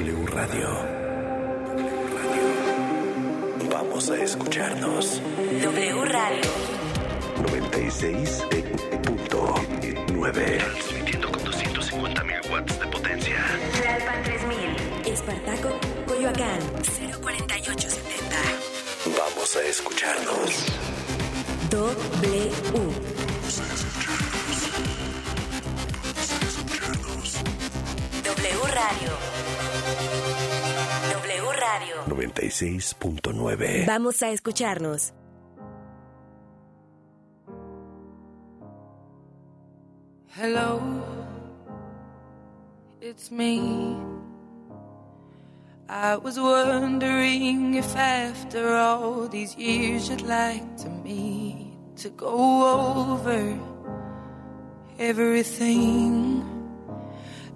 W Radio. W Radio. Vamos a escucharnos. W Radio. 96.9. Transmitiendo con 250.000 watts de potencia. Tlalpan 3000. Espartaco, Coyoacán. 04870. Vamos a escucharnos. W. W Radio. Radio. 96.9. Vamos a escucharnos. Hello, it's me. I was wondering if after all these years you'd like to meet to go over everything.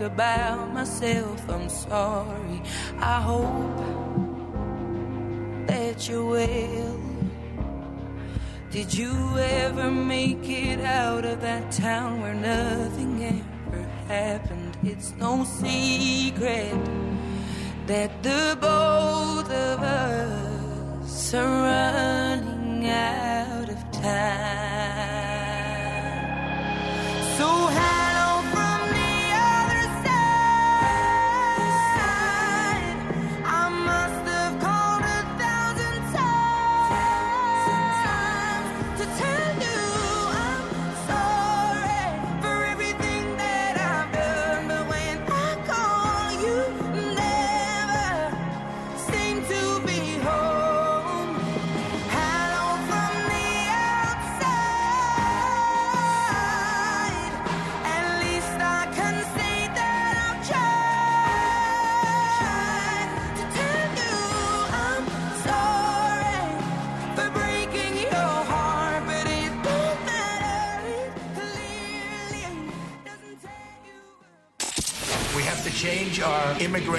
about myself. I'm sorry. I hope that you will. Did you ever make it out of that town where nothing ever happened? It's no secret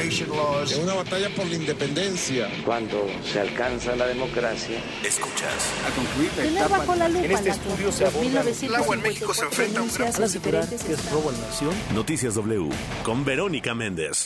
Es una batalla por la independencia. cuando se alcanza la democracia, Escuchas. Tener bajo la lupa En este la estudio se los aborda 1954 denuncias las diferentes que es robo a la nación. Noticias W con Verónica Méndez.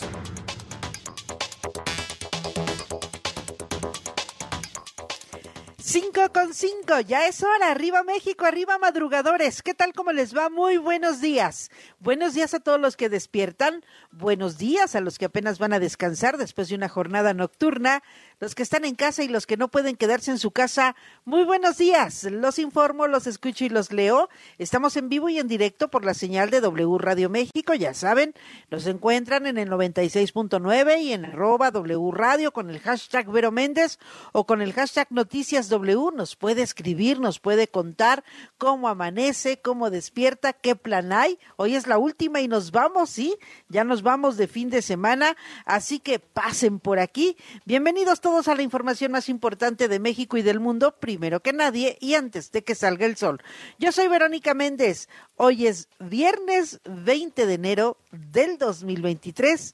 Ya es hora. Arriba México, arriba madrugadores. ¿Qué tal? ¿Cómo les va? Muy buenos días. Buenos días a todos los que despiertan. Buenos días a los que apenas van a descansar después de una jornada nocturna. Los que están en casa y los que no pueden quedarse en su casa. Muy buenos días. Los informo, los escucho y los leo. Estamos en vivo y en directo por la señal de W Radio México. Ya saben, nos encuentran en el 96.9 y en arroba W Radio con el hashtag Vero Méndez o con el hashtag Noticias W nos puede escribir, nos puede contar cómo amanece, cómo despierta, qué plan hay. Hoy es la última y nos vamos, sí, ya nos vamos de fin de semana, así que pasen por aquí. Bienvenidos todos a la información más importante de México y del mundo, primero que nadie y antes de que salga el sol. Yo soy Verónica Méndez. Hoy es viernes 20 de enero del 2023.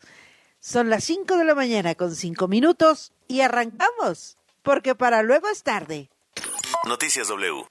Son las 5 de la mañana con 5 minutos y arrancamos, porque para luego es tarde. Noticias W.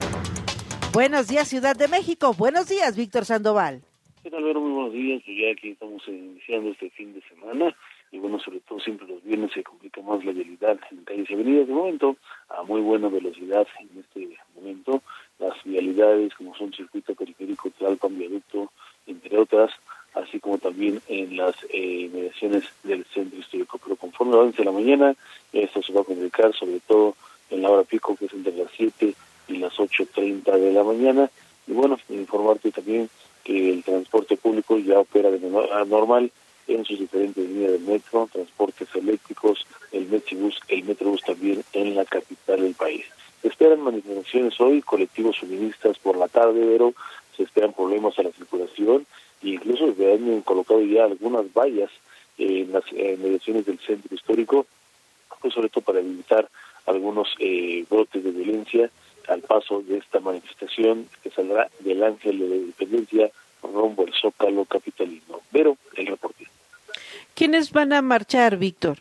Buenos días, Ciudad de México. Buenos días, Víctor Sandoval. ¿Qué tal, Vero? Muy buenos días. Pues ya aquí estamos iniciando este fin de semana. Y bueno, sobre todo siempre los viernes se complica más la vialidad en calles y avenidas. De momento, a muy buena velocidad en este momento. Las vialidades, como son circuito periférico, Tlalpan, viaducto, entre otras, así como también en las eh, mediaciones del centro histórico. Pero conforme avance la mañana, esto se va a complicar, sobre todo en la hora pico, que es entre las 7 y las 8.30 de la mañana. Y bueno, informarte también que el transporte público ya opera de manera normal en sus diferentes líneas de metro, transportes eléctricos, el Metrobús, el Metrobús también en la capital del país. Se esperan manifestaciones hoy, colectivos feministas por la tarde, pero se esperan problemas a la circulación e incluso se han colocado ya algunas vallas en las mediaciones del centro histórico, pues sobre todo para evitar algunos eh, brotes de violencia al paso de esta manifestación que saldrá del Ángel de la Independencia rumbo al Zócalo capitalino. Pero el reporte. ¿Quiénes van a marchar, Víctor?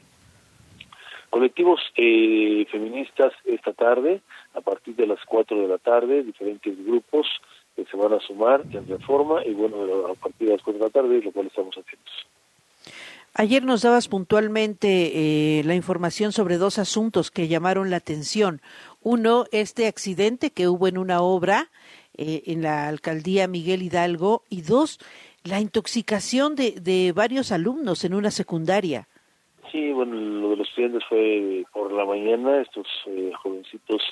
Colectivos eh, feministas esta tarde, a partir de las 4 de la tarde, diferentes grupos que se van a sumar en reforma y bueno, a partir de las 4 de la tarde, lo cual estamos atentos. Ayer nos dabas puntualmente eh, la información sobre dos asuntos que llamaron la atención. Uno, este accidente que hubo en una obra eh, en la alcaldía Miguel Hidalgo y dos, la intoxicación de, varios alumnos en una secundaria. Sí, bueno, lo de los estudiantes fue por la mañana, estos eh, jovencitos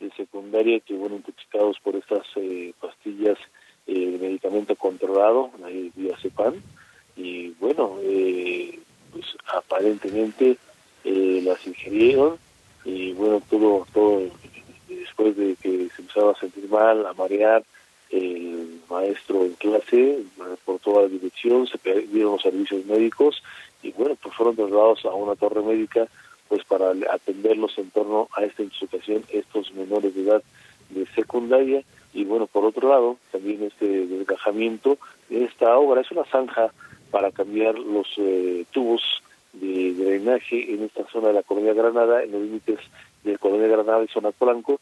de secundaria que fueron intoxicados por estas eh, pastillas eh, de medicamento controlado, CEPAN, y bueno, eh, pues aparentemente eh, las ingirieron y bueno, todo, todo después de que se empezaba a sentir mal, a marear, el maestro en clase reportó a la dirección, se pidieron los servicios médicos y bueno, pues fueron trasladados a una torre médica pues para atenderlos en torno a esta intoxicación, estos menores de edad de secundaria. Y bueno, por otro lado, también este desgajamiento de esta obra, es una zanja para cambiar los eh, tubos de drenaje en esta zona de la Colonia Granada, en los límites de Colonia Granada y zona Polanco,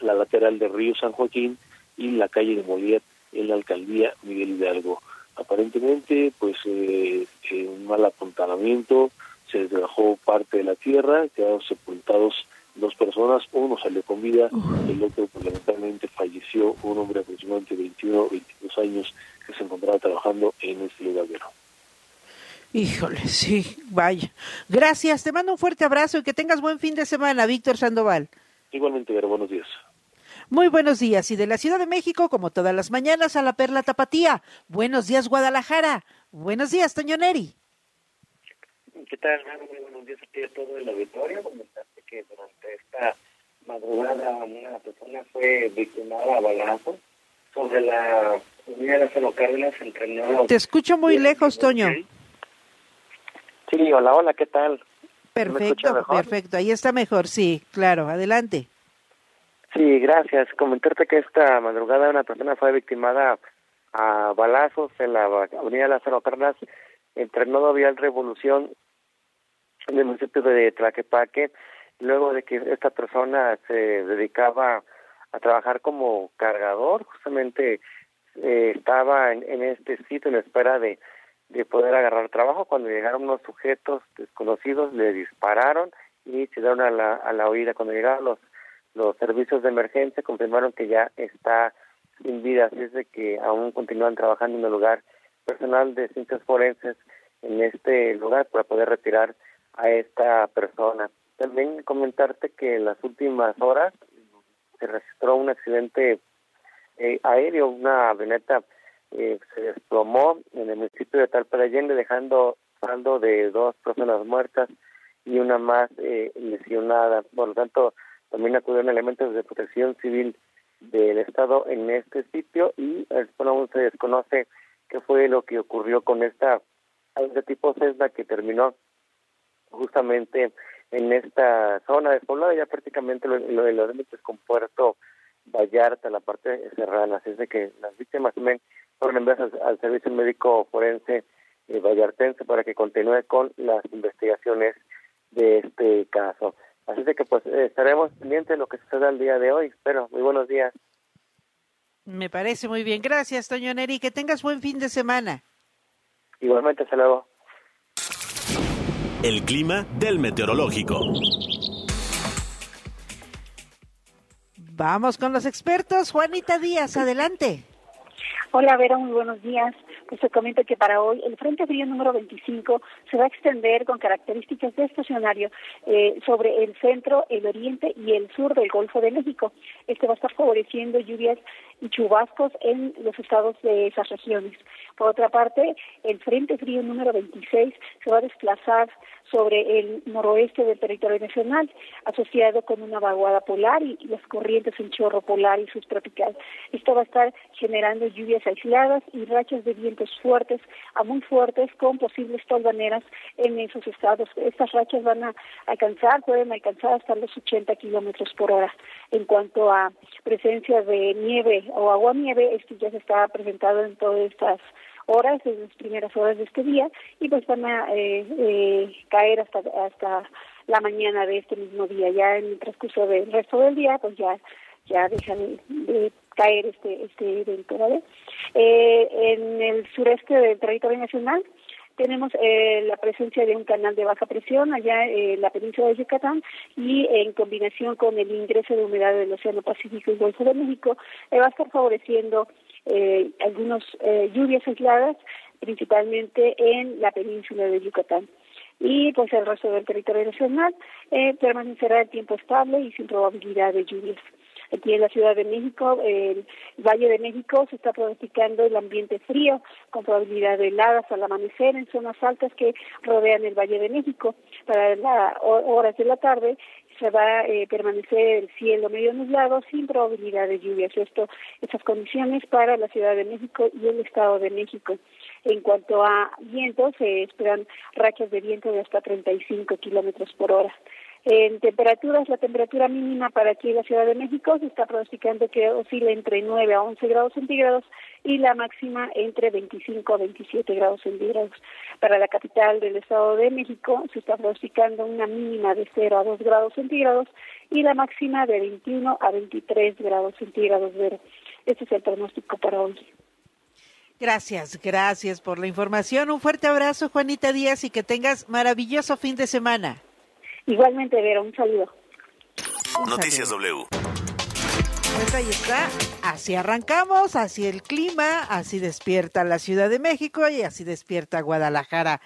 la lateral del río San Joaquín y la calle de Molière en la alcaldía Miguel Hidalgo. Aparentemente, pues, eh, un mal apuntalamiento, se desgajó parte de la tierra, quedaron sepultados dos personas, uno salió con vida, el otro pues, lamentablemente falleció, un hombre aproximadamente 21 22 años que se encontraba trabajando en este lugar de Híjole, sí, vaya. Gracias, te mando un fuerte abrazo y que tengas buen fin de semana, Víctor Sandoval. Igualmente, Vera, buenos días. Muy buenos días. Y de la Ciudad de México, como todas las mañanas, a la Perla Tapatía. Buenos días, Guadalajara. Buenos días, Toño Neri. ¿Qué tal, Muy buenos días a ti a todo el auditorio. Comentaste que esta madrugada una persona fue victimada a balazos sobre la unidad de Lázaro Cárdenas entre. Te escucho muy lejos, Toño. Sí, hola, hola, ¿qué tal? Perfecto, perfecto. Ahí está mejor, sí, claro. Adelante. Sí, gracias. Comentarte que esta madrugada una persona fue victimada a balazos en la avenida Lázaro Cárdenas entre Nodo Vial Revolución en el municipio de Tlaquepaque, luego de que esta persona se dedicaba a trabajar como cargador, justamente eh, estaba en, este sitio en espera de, de poder agarrar trabajo, cuando llegaron unos sujetos desconocidos, le dispararon y se dieron a la, a la huida. Cuando llegaron los, los servicios de emergencia, confirmaron que ya está sin vida, así es de que aún continúan trabajando en el lugar personal de ciencias forenses en este lugar para poder retirar a esta persona. También comentarte que en las últimas horas se registró un accidente eh, aéreo, una avioneta eh, se desplomó en el municipio de Talparallende dejando saldo de dos personas muertas y una más eh, lesionada. Por lo tanto, También acudieron elementos de protección civil del Estado en este sitio y bueno, se desconoce qué fue lo que ocurrió con esta de tipo Cessna que terminó justamente en esta zona despoblada, ya prácticamente lo, lo de los límites con Puerto Vallarta, la parte serrana. Así es de que las víctimas también fueron enviadas al, Servicio Médico Forense eh, Vallartense para que continúe con las investigaciones de este caso. Así es de que pues estaremos pendientes de lo que suceda el día de hoy. Espero. Muy buenos días. Me parece muy bien. Gracias, Toño Neri. Que tengas buen fin de semana. Igualmente, hasta luego. El clima del meteorológico. Vamos con los expertos. Juanita Díaz, adelante. Hola, Vera, muy buenos días. Pues te comento que para hoy el Frente Frío número 25 se va a extender con características de estacionario eh, sobre el centro, el oriente y el sur del Golfo de México. Este va a estar favoreciendo lluvias y chubascos en los estados de esas regiones. Por otra parte, el Frente Frío número 26 se va a desplazar sobre el noroeste del territorio nacional, asociado con una vaguada polar y las corrientes en chorro polar y subtropical. Esto va a estar generando lluvias aisladas y rachas de vientos fuertes a muy fuertes con posibles tolvaneras en esos estados. Estas rachas van a alcanzar, pueden alcanzar hasta los 80 kilómetros por hora. En cuanto a presencia de nieve o agua nieve, esto ya se está presentado en todas estas horas, en las primeras horas de este día, y pues van a eh, eh, caer hasta, hasta la mañana de este mismo día. Ya en el transcurso del resto del día, pues ya ya dejan de caer este este evento. Eh, en el sureste del territorio nacional tenemos eh, la presencia de un canal de baja presión allá en la península de Yucatán y en combinación con el ingreso de humedad del Océano Pacífico y Golfo de México eh, va a estar favoreciendo eh, algunas eh, lluvias aisladas, principalmente en la península de Yucatán. Y pues el resto del territorio nacional eh, permanecerá el tiempo estable y sin probabilidad de lluvias. Aquí en la Ciudad de México, el Valle de México, se está pronosticando el ambiente frío, con probabilidad de heladas al amanecer en zonas altas que rodean el Valle de México. Para las horas de la tarde se va a eh, permanecer el cielo medio nublado sin probabilidad de lluvias. Esto, estas condiciones para la Ciudad de México y el Estado de México. En cuanto a vientos, se esperan rachas de viento de hasta 35 kilómetros por hora. En temperaturas, la temperatura mínima para aquí en la Ciudad de México se está pronosticando que oscila entre 9 a 11 grados centígrados y la máxima entre 25 a 27 grados centígrados. Para la capital del Estado de México se está pronosticando una mínima de 0 a 2 grados centígrados y la máxima de 21 a 23 grados centígrados. Este es el pronóstico para hoy. Gracias, gracias por la información. Un fuerte abrazo, Juanita Díaz, y que tengas maravilloso fin de semana. Igualmente, Vera, un saludo. Noticias W. Pues ahí está, así arrancamos, así el clima, así despierta la Ciudad de México y así despierta Guadalajara.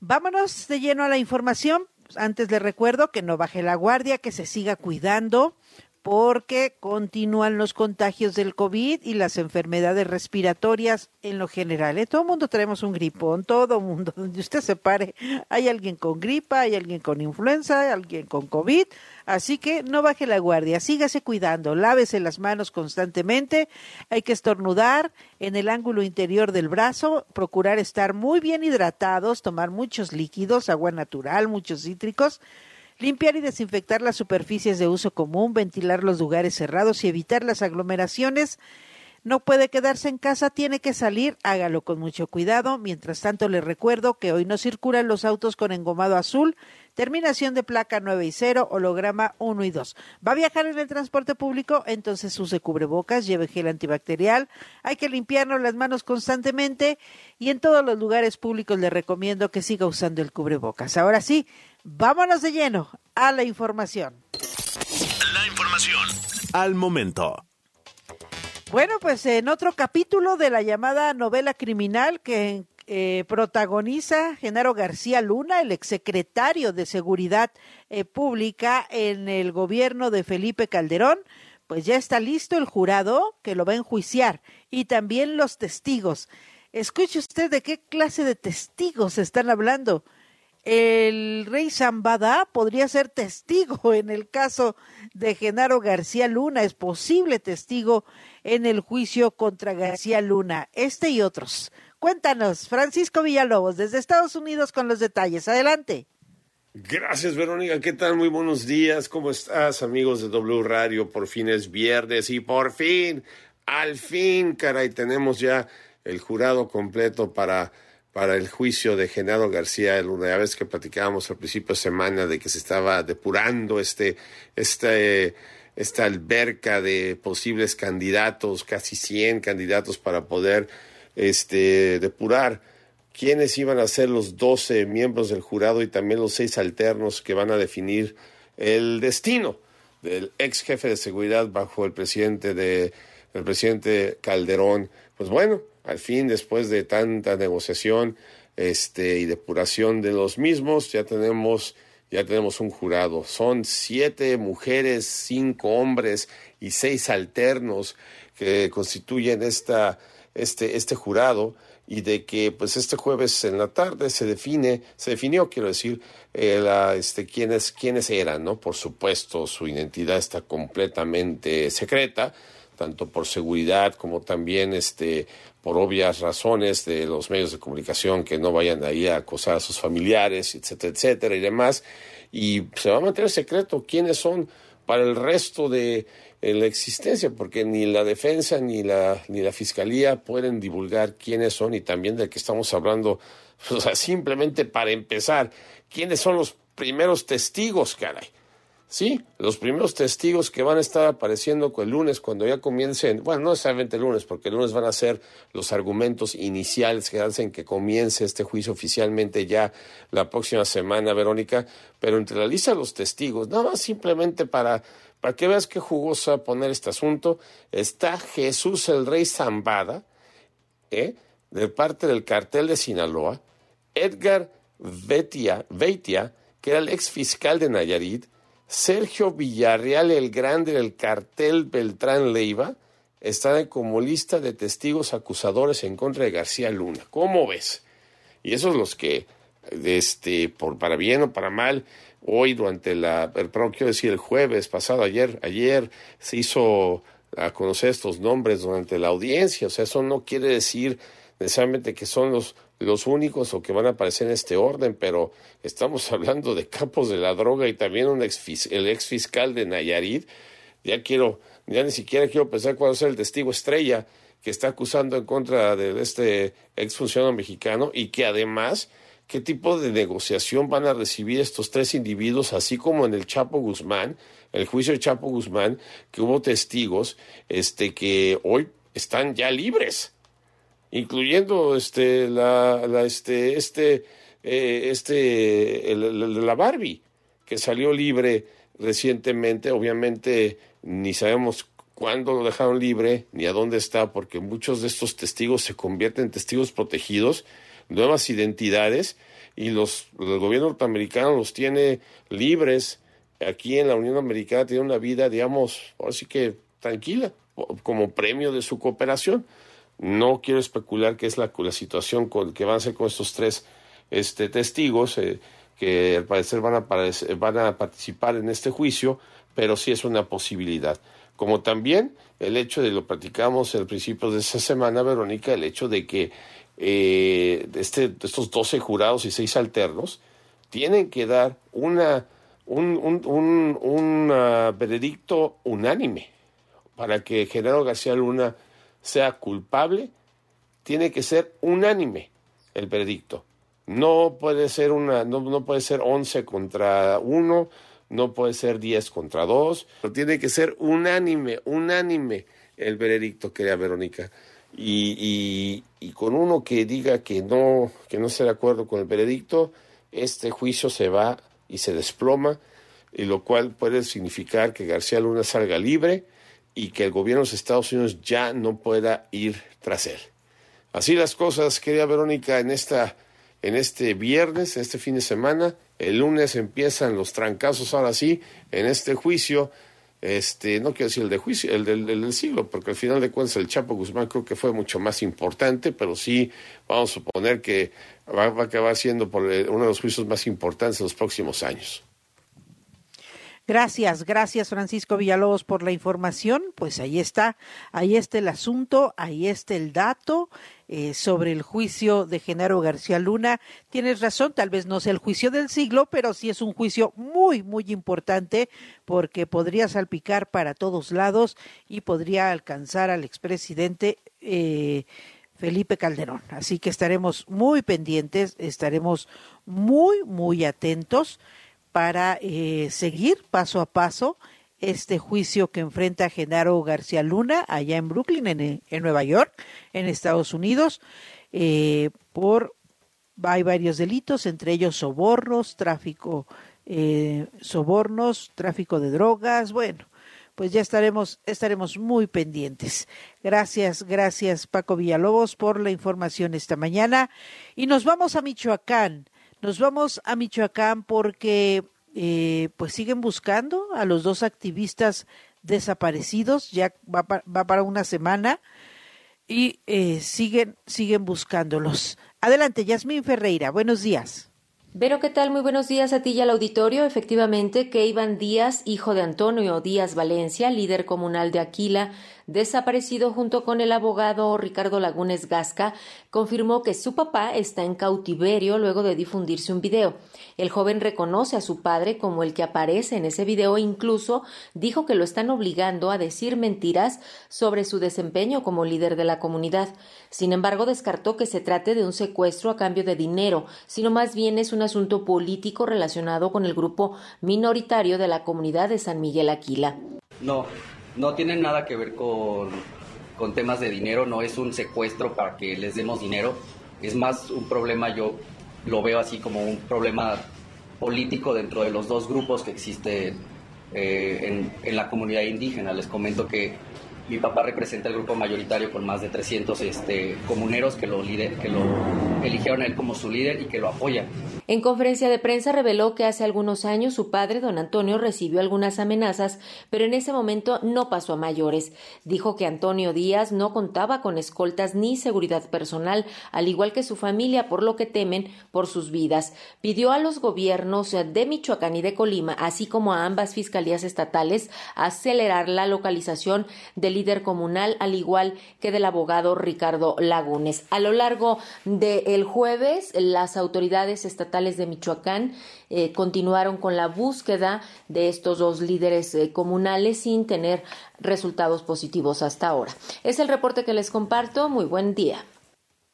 Vámonos de lleno a la información. Antes le recuerdo que no baje la guardia, que se siga cuidando porque continúan los contagios del COVID y las enfermedades respiratorias en lo general. ¿eh? Todo el mundo tenemos un gripón, todo el mundo, donde usted se pare, hay alguien con gripa, hay alguien con influenza, hay alguien con COVID, así que no baje la guardia, sígase cuidando, lávese las manos constantemente, hay que estornudar en el ángulo interior del brazo, procurar estar muy bien hidratados, tomar muchos líquidos, agua natural, muchos cítricos, Limpiar y desinfectar las superficies de uso común, ventilar los lugares cerrados y evitar las aglomeraciones. No puede quedarse en casa, tiene que salir, hágalo con mucho cuidado. Mientras tanto, le recuerdo que hoy no circulan los autos con engomado azul, terminación de placa 9 y 0, holograma 1 y 2. ¿Va a viajar en el transporte público? Entonces use cubrebocas, lleve gel antibacterial, hay que limpiarnos las manos constantemente y en todos los lugares públicos le recomiendo que siga usando el cubrebocas. Ahora sí, Vámonos de lleno a la información. La información al momento. Bueno, pues en otro capítulo de la llamada novela criminal que eh, protagoniza Genaro García Luna, el exsecretario de Seguridad eh, Pública en el gobierno de Felipe Calderón, pues ya está listo el jurado que lo va a enjuiciar y también los testigos. Escuche usted de qué clase de testigos están hablando el rey Zambada podría ser testigo en el caso de Genaro García Luna, es posible testigo en el juicio contra García Luna, este y otros. Cuéntanos, Francisco Villalobos, desde Estados Unidos con los detalles. Adelante. Gracias, Verónica. ¿Qué tal? Muy buenos días. ¿Cómo estás, amigos de W Radio? Por fin es viernes y por fin, al fin, caray, tenemos ya el jurado completo para, para el juicio de Genaro García Luna. Ya vez que platicábamos al principio de semana de que se estaba depurando este, este, esta alberca de posibles candidatos, casi 100 candidatos para poder este, depurar quiénes iban a ser los 12 miembros del jurado y también los seis alternos que van a definir el destino del ex jefe de seguridad bajo el presidente de el presidente Calderón. Pues bueno, al fin después de tanta negociación este y depuración de los mismos, ya tenemos ya tenemos un jurado. Son siete mujeres, cinco hombres y seis alternos que constituyen esta este, este jurado y de que pues este jueves en la tarde se define, se definió, quiero decir, eh, la, este, quiénes, quiénes eran, ¿no? Por supuesto, su identidad está completamente secreta, tanto por seguridad como también este, por obvias razones de los medios de comunicación que no vayan ahí a acosar a sus familiares, etcétera, etcétera y demás. Y se va a mantener secreto quiénes son para el resto de en la existencia, porque ni la defensa ni la, ni la fiscalía pueden divulgar quiénes son y también de que estamos hablando, o sea, simplemente para empezar, quiénes son los primeros testigos, caray. Sí, los primeros testigos que van a estar apareciendo el lunes cuando ya comiencen, bueno, no necesariamente el lunes, porque el lunes van a ser los argumentos iniciales que hacen que comience este juicio oficialmente ya la próxima semana, Verónica, pero entre la lista de los testigos, nada más simplemente para para que veas qué jugoso poner este asunto, está Jesús el Rey Zambada, ¿eh? de parte del cartel de Sinaloa, Edgar Veitia, que era el ex fiscal de Nayarit, Sergio Villarreal el Grande del cartel Beltrán Leiva, están como lista de testigos acusadores en contra de García Luna. ¿Cómo ves? Y esos los que, este, por para bien o para mal, hoy durante la, el, quiero decir, el jueves pasado, ayer, ayer se hizo a conocer estos nombres durante la audiencia, o sea, eso no quiere decir necesariamente que son los, los únicos o que van a aparecer en este orden, pero estamos hablando de capos de la droga y también un ex, el ex fiscal de Nayarit, ya quiero, ya ni siquiera quiero pensar cuál es el testigo estrella que está acusando en contra de este ex funcionario mexicano y que además qué tipo de negociación van a recibir estos tres individuos, así como en el Chapo Guzmán, el juicio de Chapo Guzmán, que hubo testigos este, que hoy están ya libres, incluyendo este, la, este, este, eh, este, la Barbie, que salió libre recientemente, obviamente ni sabemos cuándo lo dejaron libre, ni a dónde está, porque muchos de estos testigos se convierten en testigos protegidos, nuevas identidades y los, el gobierno norteamericano los tiene libres. Aquí en la Unión Americana tiene una vida, digamos, así que tranquila, como premio de su cooperación. No quiero especular qué es la, situación con, que van a hacer con estos tres este, testigos eh, que al parecer van a, van a participar en este juicio, pero sí es una posibilidad. Como también el hecho de lo platicamos al principio de esa semana, Verónica, el hecho de que eh, este, estos 12 jurados y 6 alternos tienen que dar una, un, un, un, veredicto unánime para que Genaro García Luna sea culpable, tiene que ser unánime el veredicto. No puede ser una, no, no puede ser 11 contra 1, no puede ser 10 contra 2, tiene que ser unánime, unánime el veredicto, querida Verónica y, y, con uno que diga que no, que no esté de acuerdo con el veredicto, este juicio se va y se desploma, y lo cual puede significar que García Luna salga libre y que el gobierno de los Estados Unidos ya no pueda ir tras él. Así las cosas, querida Verónica, en esta, en este viernes, en este fin de semana, el lunes empiezan los trancazos ahora sí, en este juicio este, no quiero decir el de juicio, el del, siglo, porque al final de cuentas el Chapo Guzmán creo que fue mucho más importante, pero sí vamos a suponer que va, va a acabar siendo por eh, uno de los juicios más importantes en los próximos años. Gracias, gracias Francisco Villalobos por la información. Pues ahí está, ahí está el asunto, ahí está el dato eh, sobre el juicio de Genaro García Luna. Tienes razón, tal vez no sea el juicio del siglo, pero sí es un juicio muy, muy importante porque podría salpicar para todos lados y podría alcanzar al expresidente. Eh, Felipe Calderón. Así que estaremos muy pendientes, estaremos muy, muy atentos para eh, seguir paso a paso este juicio que enfrenta Genaro García Luna allá en Brooklyn, en, en Nueva York, en Estados Unidos, eh, por hay varios delitos, entre ellos sobornos, tráfico, eh, sobornos, tráfico de drogas, bueno, pues ya estaremos, estaremos muy pendientes. Gracias, gracias Paco Villalobos por la información esta mañana. Y nos vamos a Michoacán. Nos vamos a Michoacán porque eh, pues siguen buscando a los dos activistas desaparecidos, ya va, para una semana y eh, siguen, siguen buscándolos. Adelante, Yasmín Ferreira, buenos días. Vero, ¿qué tal? Muy buenos días a ti y al auditorio. Efectivamente, que Iván Díaz, hijo de Antonio Díaz Valencia, líder comunal de Aquila, desaparecido junto con el abogado Ricardo Lagunes Gasca, confirmó que su papá está en cautiverio luego de difundirse un video. El joven reconoce a su padre como el que aparece en ese video e incluso dijo que lo están obligando a decir mentiras sobre su desempeño como líder de la comunidad. Sin embargo, descartó que se trate de un secuestro a cambio de dinero, sino más bien es un asunto político relacionado con el grupo minoritario de la comunidad de San Miguel Aquila. No, no tiene nada que ver con, con temas de dinero, no es un secuestro para que les demos dinero, es más un problema, yo lo veo así como un problema político dentro de los dos grupos que existen eh, en, en, la comunidad indígena. Les comento que mi papá representa el grupo mayoritario con más de 300 este, comuneros que lo, que lo eligieron a él como su líder y que lo apoyan. En conferencia de prensa reveló que hace algunos años su padre, don Antonio, recibió algunas amenazas, pero en ese momento no pasó a mayores. Dijo que Antonio Díaz no contaba con escoltas ni seguridad personal, al igual que su familia, por lo que temen por sus vidas. Pidió a los gobiernos de Michoacán y de Colima, así como a ambas fiscalías estatales, acelerar la localización del líder comunal, al igual que del abogado Ricardo Lagunes. A lo largo del jueves, las autoridades estatales de Michoacán eh, continuaron con la búsqueda de estos dos líderes eh, comunales sin tener resultados positivos hasta ahora. Es el reporte que les comparto. Muy buen día.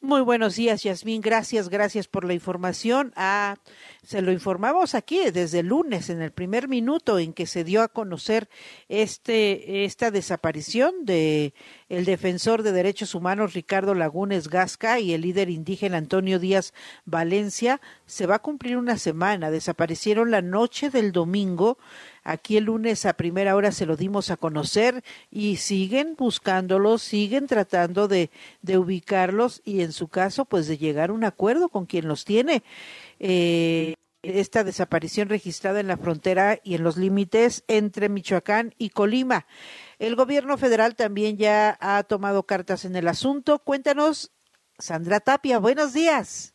Muy buenos días, Yasmín. Gracias, gracias por la información. Ah, se lo informamos aquí desde el lunes, en el primer minuto en que se dio a conocer este, esta desaparición de el defensor de derechos humanos Ricardo Lagunes Gasca y el líder indígena Antonio Díaz Valencia. Se va a cumplir una semana. Desaparecieron la noche del domingo Aquí el lunes a primera hora se lo dimos a conocer y siguen buscándolos, siguen tratando de, ubicarlos y en su caso pues de llegar a un acuerdo con quien los tiene. Eh, esta desaparición registrada en la frontera y en los límites entre Michoacán y Colima. El gobierno federal también ya ha tomado cartas en el asunto. Cuéntanos, Sandra Tapia, buenos días.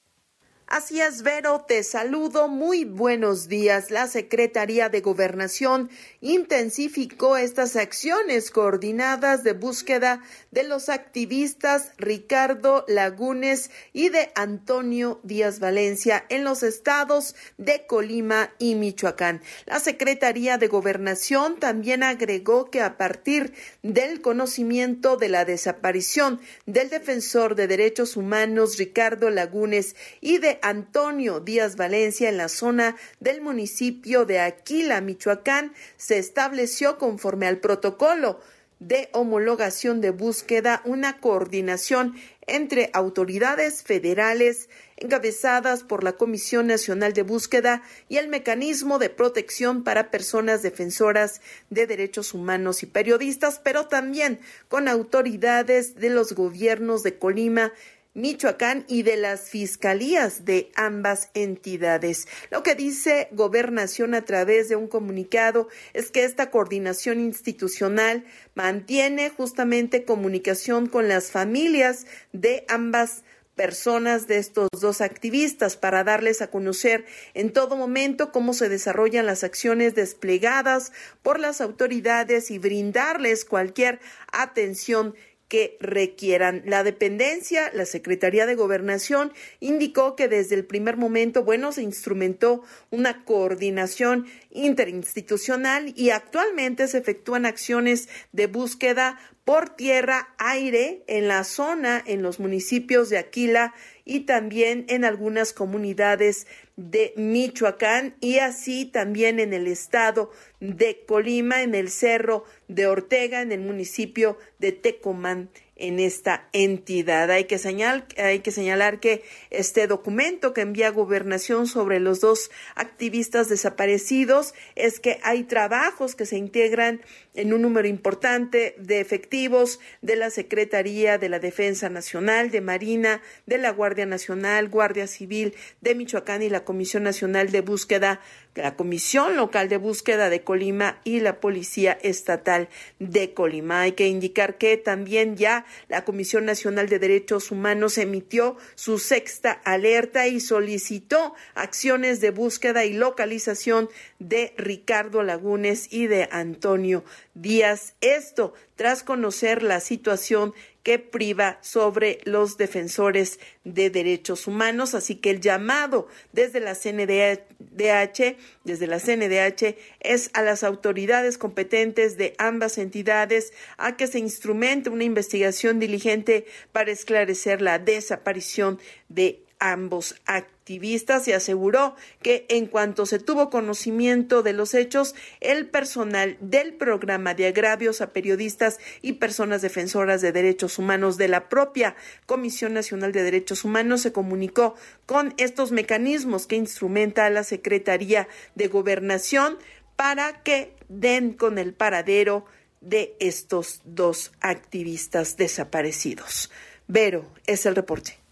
Así es, Vero, te saludo. Muy buenos días. La Secretaría de Gobernación intensificó estas acciones coordinadas de búsqueda de los activistas Ricardo Lagunes y de Antonio Díaz Valencia en los estados de Colima y Michoacán. La Secretaría de Gobernación también agregó que a partir del conocimiento de la desaparición del defensor de derechos humanos Ricardo Lagunes y de Antonio Díaz Valencia en la zona del municipio de Aquila, Michoacán, se estableció conforme al protocolo de homologación de búsqueda una coordinación entre autoridades federales encabezadas por la Comisión Nacional de Búsqueda y el Mecanismo de Protección para Personas Defensoras de Derechos Humanos y Periodistas, pero también con autoridades de los gobiernos de Colima, Michoacán y de las fiscalías de ambas entidades. Lo que dice Gobernación a través de un comunicado es que esta coordinación institucional mantiene justamente comunicación con las familias de ambas personas de estos dos activistas para darles a conocer en todo momento cómo se desarrollan las acciones desplegadas por las autoridades y brindarles cualquier atención que requieran. La dependencia, la Secretaría de Gobernación, indicó que desde el primer momento, bueno, se instrumentó una coordinación interinstitucional y actualmente se efectúan acciones de búsqueda por tierra, aire en la zona, en los municipios de Aquila y también en algunas comunidades de Michoacán y así también en el estado de Colima, en el cerro de Ortega, en el municipio de Tecomán en esta entidad. Hay que, señalar que este documento que envía Gobernación sobre los dos activistas desaparecidos es que hay trabajos que se integran en un número importante de efectivos de la Secretaría de la Defensa Nacional, de Marina, de la Guardia Nacional, Guardia Civil de Michoacán y la Comisión Nacional de Búsqueda la Comisión Local de Búsqueda de Colima y la Policía Estatal de Colima. Hay que indicar que también ya la Comisión Nacional de Derechos Humanos emitió su sexta alerta y solicitó acciones de búsqueda y localización de Ricardo Lagunes y de Antonio Díaz. Esto tras conocer la situación que priva sobre los defensores de derechos humanos. Así que el llamado desde la CNDH, desde la CNDH, es a las autoridades competentes de ambas entidades a que se instrumente una investigación diligente para esclarecer la desaparición de ambos activistas y aseguró que en cuanto se tuvo conocimiento de los hechos, el personal del programa de agravios a periodistas y personas defensoras de derechos humanos de la propia Comisión Nacional de Derechos Humanos se comunicó con estos mecanismos que instrumenta la Secretaría de Gobernación para que den con el paradero de estos dos activistas desaparecidos. Vero, es el reporte.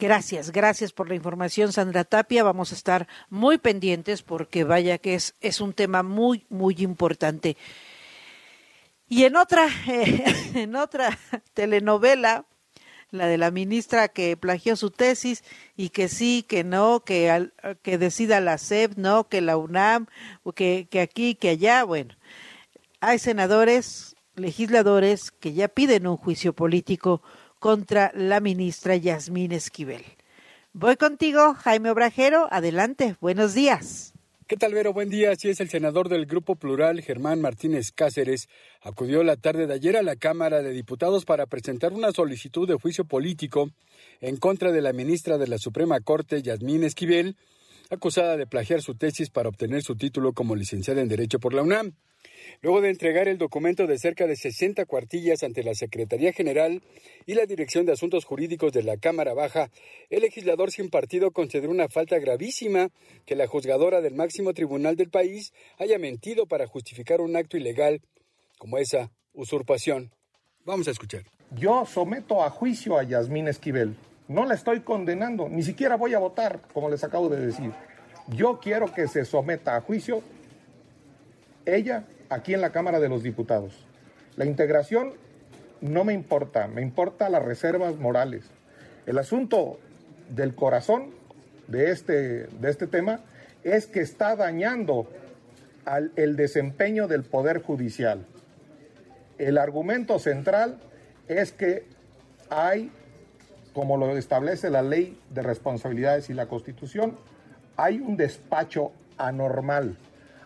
Gracias, gracias por la información, Sandra Tapia. Vamos a estar muy pendientes porque vaya que es, es un tema muy, muy importante. Y en otra, en otra telenovela, la de la ministra que plagió su tesis y que sí, que no, que, que decida la SEP, no, que la UNAM, que, que aquí, que allá, bueno. Hay senadores, legisladores que ya piden un juicio político contra la ministra Yasmín Esquivel. Voy contigo, Jaime Obrajero. Adelante, buenos días. ¿Qué tal, Vero? Buen día. Así es, el senador del Grupo Plural, Germán Martínez Cáceres, acudió la tarde de ayer a la Cámara de Diputados para presentar una solicitud de juicio político en contra de la ministra de la Suprema Corte, Yasmín Esquivel, acusada de plagiar su tesis para obtener su título como licenciada en Derecho por la UNAM. Luego de entregar el documento de cerca de 60 cuartillas ante la Secretaría General y la Dirección de Asuntos Jurídicos de la Cámara Baja, el legislador sin partido consideró una falta gravísima que la juzgadora del máximo tribunal del país haya mentido para justificar un acto ilegal como esa usurpación. Vamos a escuchar. Yo someto a juicio a Yasmín Esquivel. No la estoy condenando, ni siquiera voy a votar, como les acabo de decir. Yo quiero que se someta a juicio ella aquí en la Cámara de los Diputados. La integración no me importa, me importa las reservas morales. El asunto del corazón de este, de este tema es que está dañando al, el desempeño del Poder Judicial. El argumento central es que hay, como lo establece la ley de responsabilidades y la Constitución, hay un despacho anormal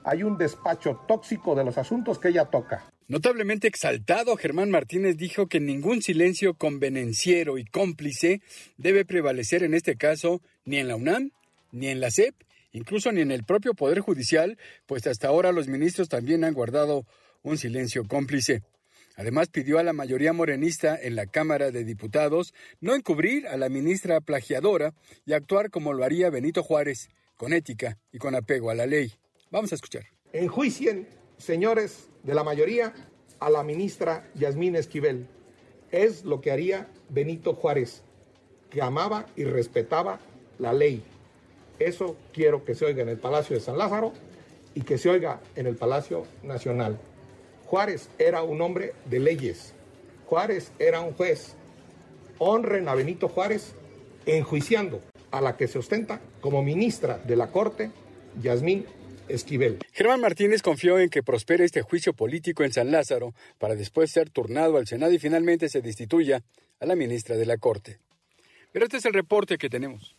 hay un despacho tóxico de los asuntos que ella toca. Notablemente exaltado, Germán Martínez dijo que ningún silencio convenenciero y cómplice debe prevalecer en este caso ni en la UNAM, ni en la SEP, incluso ni en el propio Poder Judicial, pues hasta ahora los ministros también han guardado un silencio cómplice. Además, pidió a la mayoría morenista en la Cámara de Diputados no encubrir a la ministra plagiadora y actuar como lo haría Benito Juárez, con ética y con apego a la ley. Vamos a escuchar. Enjuicien, señores de la mayoría, a la ministra Yasmín Esquivel. Es lo que haría Benito Juárez. que amaba y respetaba la ley. Eso quiero que se oiga en el Palacio de San Lázaro y que se oiga en el Palacio Nacional. Juárez era un hombre de leyes. Juárez era un juez. Honren a Benito Juárez enjuiciando a la que se ostenta como ministra de la Corte, Yasmín Esquivel. Germán Martínez confió en que prospere este juicio político en San Lázaro para después ser turnado al Senado y finalmente se destituya a la ministra de la Corte. Pero este es el reporte que tenemos.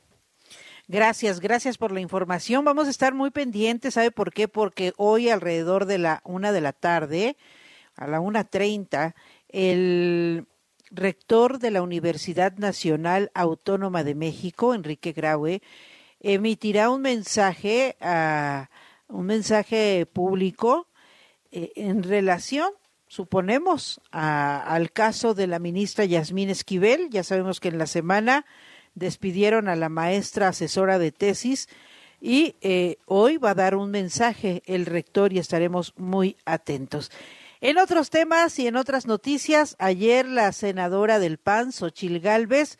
Gracias, gracias por la información. Vamos a estar muy pendientes, ¿sabe por qué? Porque hoy alrededor de la una de la tarde, a la una treinta, el rector de la Universidad Nacional Autónoma de México, Enrique Graue, emitirá un mensaje a un mensaje público eh, en relación, suponemos, al caso de la ministra Yasmín Esquivel. Ya sabemos que en la semana despidieron a la maestra asesora de tesis y eh, hoy va a dar un mensaje el rector y estaremos muy atentos. En otros temas y en otras noticias, ayer la senadora del PAN, Xochil Gálvez,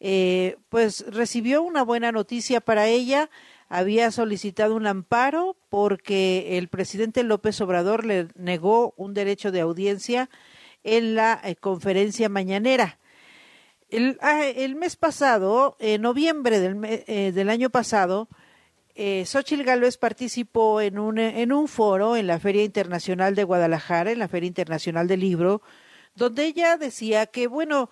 eh, pues recibió una buena noticia para ella. Había solicitado un amparo porque el presidente López Obrador le negó un derecho de audiencia en la eh, conferencia mañanera. El, ah, el, mes pasado, en noviembre del, eh, del año pasado, eh, Xochitl Gálvez participó en un, en un foro en la Feria Internacional de Guadalajara, en la Feria Internacional del Libro, donde ella decía que, bueno,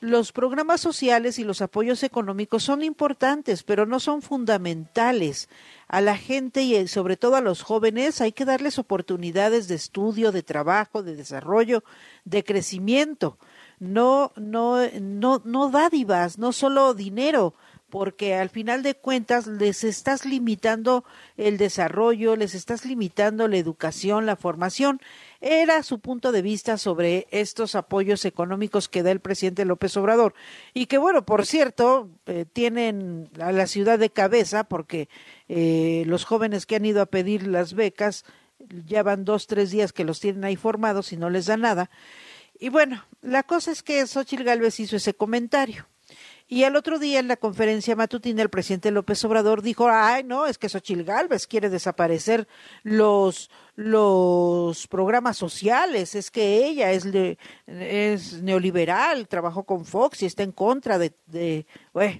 los programas sociales y los apoyos económicos son importantes, pero no son fundamentales. A la gente y eh, sobre todo a los jóvenes hay que darles oportunidades de estudio, de trabajo, de desarrollo, de crecimiento no, no, no, no dádivas, no solo dinero, porque al final de cuentas les estás limitando el desarrollo, les estás limitando la educación, la formación. Era su punto de vista sobre estos apoyos económicos que da el presidente López Obrador. Y que, bueno, por cierto, eh, tienen a la ciudad de cabeza, porque eh, los jóvenes que han ido a pedir las becas ya van dos, tres días que los tienen ahí formados y no les da nada. Y bueno, la cosa es que Xochitl Gálvez hizo ese comentario. Y el otro día en la conferencia matutina el presidente López Obrador dijo, ay, no, es que Xochitl Gálvez quiere desaparecer los, los programas sociales, es que ella es, es neoliberal, trabajó con Fox y está en contra de... de bueno.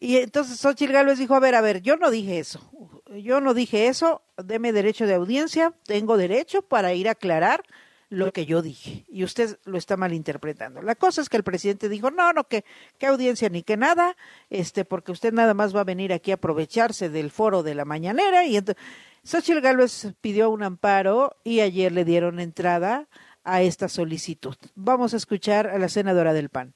Y entonces Xochitl Gálvez dijo, a ver, a ver, yo no dije eso, yo no dije eso, deme derecho de audiencia, tengo derecho para ir a aclarar lo que yo dije y usted lo está malinterpretando. La cosa es que el presidente dijo, no, no, que, qué audiencia ni que nada, este, porque usted nada más va a venir aquí a aprovecharse del foro de la mañanera y entonces Xochitl Gálvez pidió un amparo y ayer le dieron entrada a esta solicitud. Vamos a escuchar a la senadora del PAN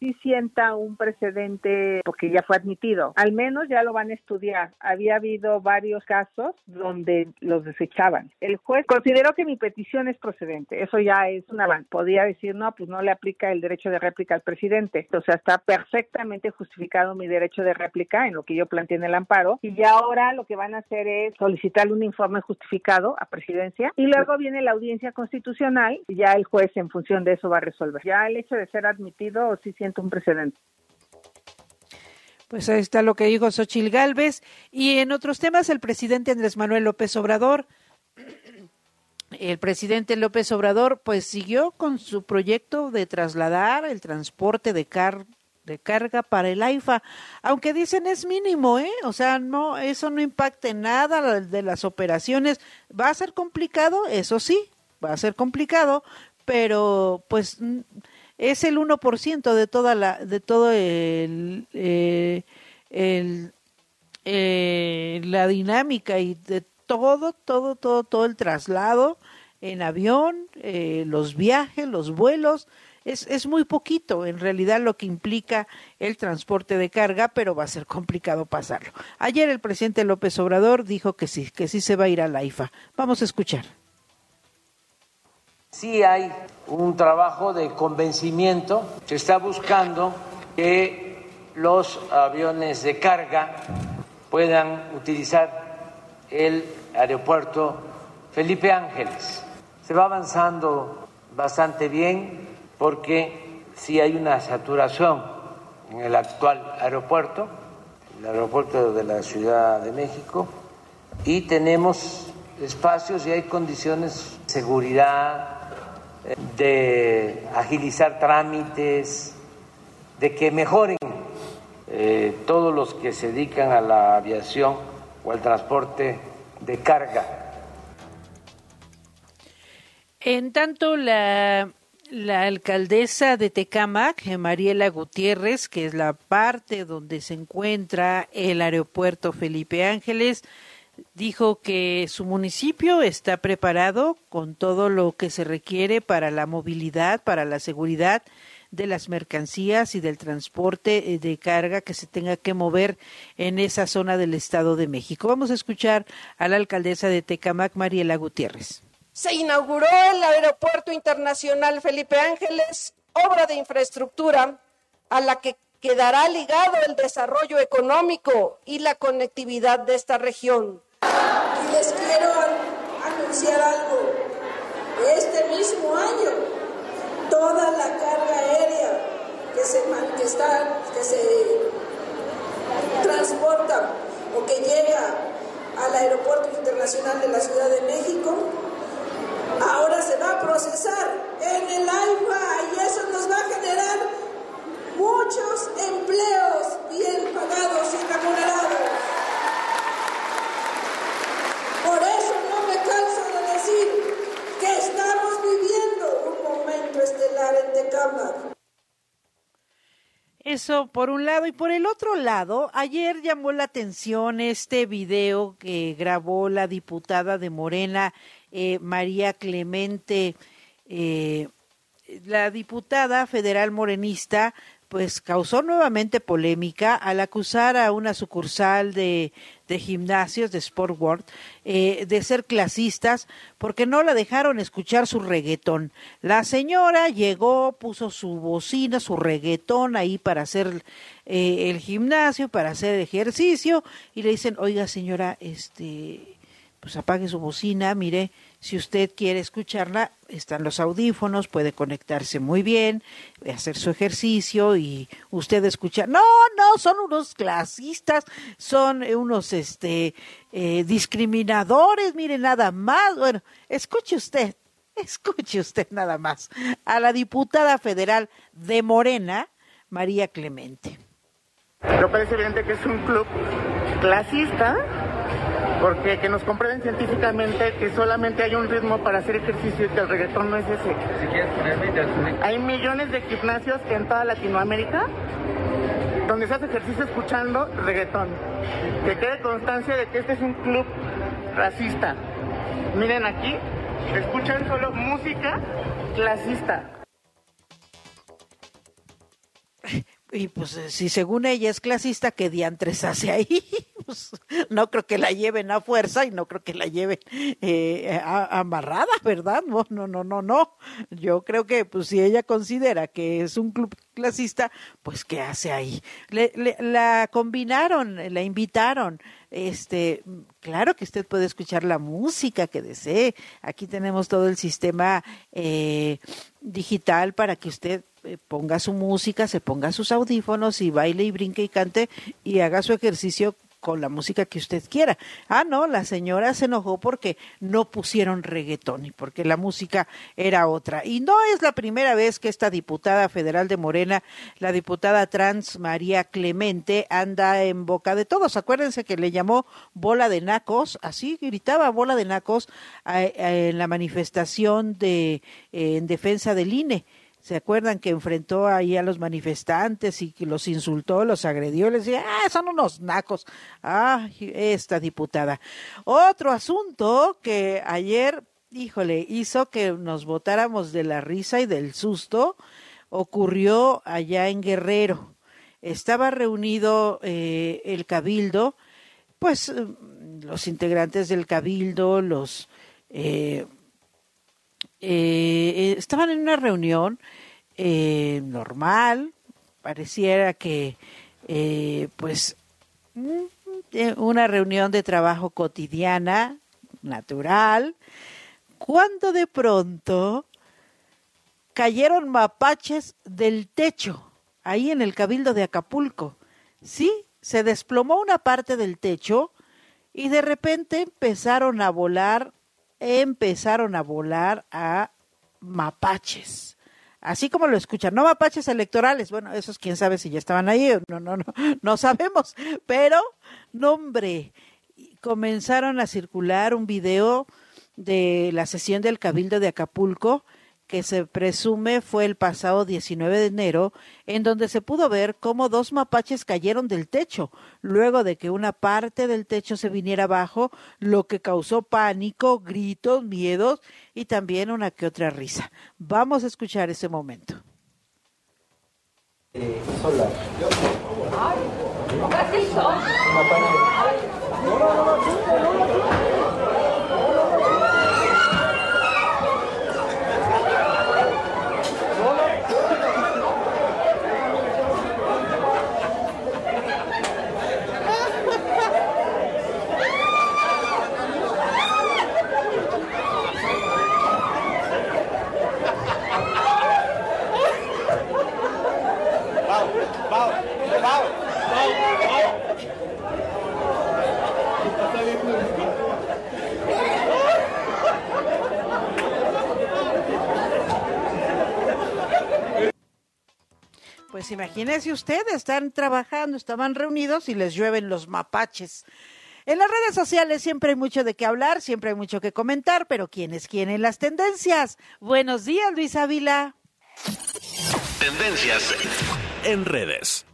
sí sienta un precedente porque ya fue admitido. Al menos ya lo van a estudiar. Había habido varios casos donde los desechaban. El juez consideró que mi petición es procedente. Eso ya es una podía decir, no, pues no le aplica el derecho de réplica al presidente. O sea, está perfectamente justificado mi derecho de réplica en lo que yo planteé en el amparo. Y ya ahora lo que van a hacer es solicitarle un informe justificado a presidencia y luego viene la audiencia constitucional y ya el juez en función de eso va a resolver. Ya el hecho de ser admitido sí un precedente. Pues ahí está lo que dijo Xochil Gálvez. Y en otros temas, el presidente Andrés Manuel López Obrador, el presidente López Obrador, pues siguió con su proyecto de trasladar el transporte de, car de carga para el AIFA, aunque dicen es mínimo, ¿eh? O sea, no, eso no impacta en nada de las operaciones. ¿Va a ser complicado? Eso sí, va a ser complicado, pero pues es el 1% de toda la de todo el, eh, eh, la dinámica y de todo todo todo todo el traslado en avión eh, los viajes los vuelos es, es muy poquito en realidad lo que implica el transporte de carga, pero va a ser complicado pasarlo. Ayer el presidente López Obrador dijo que sí, que sí se va a ir a la IFA. Vamos a escuchar. Sí hay un trabajo de convencimiento, se está buscando que los aviones de carga puedan utilizar el aeropuerto Felipe Ángeles. Se va avanzando bastante bien porque sí hay una saturación en el actual aeropuerto, el aeropuerto de la Ciudad de México, y tenemos espacios y hay condiciones de seguridad, de agilizar trámites, de que mejoren eh, todos los que se dedican a la aviación o al transporte de carga. En tanto, la, la alcaldesa de Tecamac, Mariela Gutiérrez, que es la parte donde se encuentra el aeropuerto Felipe Ángeles, dijo que su municipio está preparado con todo lo que se requiere para la movilidad, para la seguridad de las mercancías y del transporte eh, de carga que se tenga que mover en esa zona del Estado de México. Vamos a escuchar a la alcaldesa de Tecamac, Mariela Gutiérrez. Se inauguró el Aeropuerto Internacional Felipe Ángeles, obra de infraestructura a la que quedará ligado el desarrollo económico y la conectividad de esta región. Y les quiero anunciar algo. Este mismo año, toda la carga aérea que se, que está, que se transporta o que llega al Aeropuerto Internacional de la Ciudad de México, ahora se va a procesar en el AIFA y eso nos va a generar muchos empleos bien pagados y remunerados. Por eso no me canso de decir que estamos viviendo un momento estelar en Tecámac. Eso por un lado y por el otro lado, ayer llamó la atención este video que grabó la diputada de Morena, eh, María Clemente, eh, la diputada federal morenista pues causó nuevamente polémica al acusar a una sucursal de, de gimnasios de Sport World eh, de ser clasistas porque no la dejaron escuchar su reggaetón. La señora llegó, puso su bocina, su reggaetón ahí para hacer eh, el gimnasio, para hacer ejercicio y le dicen, oiga señora, este, pues apague su bocina, mire, si usted quiere escucharla, están los audífonos, puede conectarse muy bien, hacer su ejercicio y usted escucha. No, no, son unos clasistas, son unos este eh, discriminadores, mire nada más. Bueno, escuche usted, escuche usted nada más a la diputada federal de Morena, María Clemente. Pero parece evidente que es un club clasista porque que nos comprueben científicamente que solamente hay un ritmo para hacer ejercicio y que el reggaetón no es ese. Hay millones de gimnasios en toda Latinoamérica donde se hace ejercicio escuchando reggaetón. Que quede constancia de que este es un club racista. Miren aquí, escuchan solo música clasista. Y pues si según ella es clasista, ¿qué diantres hace ahí? Pues, no creo que la lleven a fuerza y no creo que la lleven eh, amarrada, ¿verdad? No, no, no, no, no. Yo creo que pues si ella considera que es un club clasista, pues ¿qué hace ahí? Le, la combinaron, la invitaron. Este, claro que usted puede escuchar la música que desee. Aquí tenemos todo el sistema eh, digital para que usted eh, ponga su música, se ponga sus audífonos y baile y brinque y cante y haga su ejercicio con la música que usted quiera. Ah, no, la señora se enojó porque no pusieron reggaetón y porque la música era otra. Y no es la primera vez que esta diputada federal de Morena, la diputada trans María Clemente, anda en boca de todos. Acuérdense que le llamó bola de nacos, así gritaba bola de nacos en la manifestación de en defensa del INE ¿Se acuerdan que enfrentó ahí a los manifestantes y que los insultó, los agredió? Les decía, ah, son unos nacos. Ah, esta diputada. Otro asunto que ayer, híjole, hizo que nos botáramos de la risa y del susto, ocurrió allá en Guerrero. Estaba reunido eh, el cabildo, pues los integrantes del cabildo, los... Eh, eh, estaban en una reunión eh, normal, pareciera que eh, pues mm, una reunión de trabajo cotidiana, natural, cuando de pronto cayeron mapaches del techo, ahí en el Cabildo de Acapulco. Sí, se desplomó una parte del techo y de repente empezaron a volar, empezaron a volar a mapaches. Así como lo escuchan, no mapaches electorales, bueno, esos quién sabe si ya estaban ahí, no, no, no, no sabemos, pero, nombre, comenzaron a circular un video de la sesión del Cabildo de Acapulco, que se presume fue el pasado 19 de enero, en donde se pudo ver cómo dos mapaches cayeron del techo, luego de que una parte del techo se viniera abajo, lo que causó pánico, gritos, miedos y también una que otra risa. Vamos a escuchar ese momento. Eh, Pues imagínese usted, están trabajando, estaban reunidos y les llueven los mapaches. En las redes sociales siempre hay mucho de qué hablar, siempre hay mucho que comentar, pero ¿quién es quién las tendencias? Buenos días, Luis Ávila. Tendencias en redes.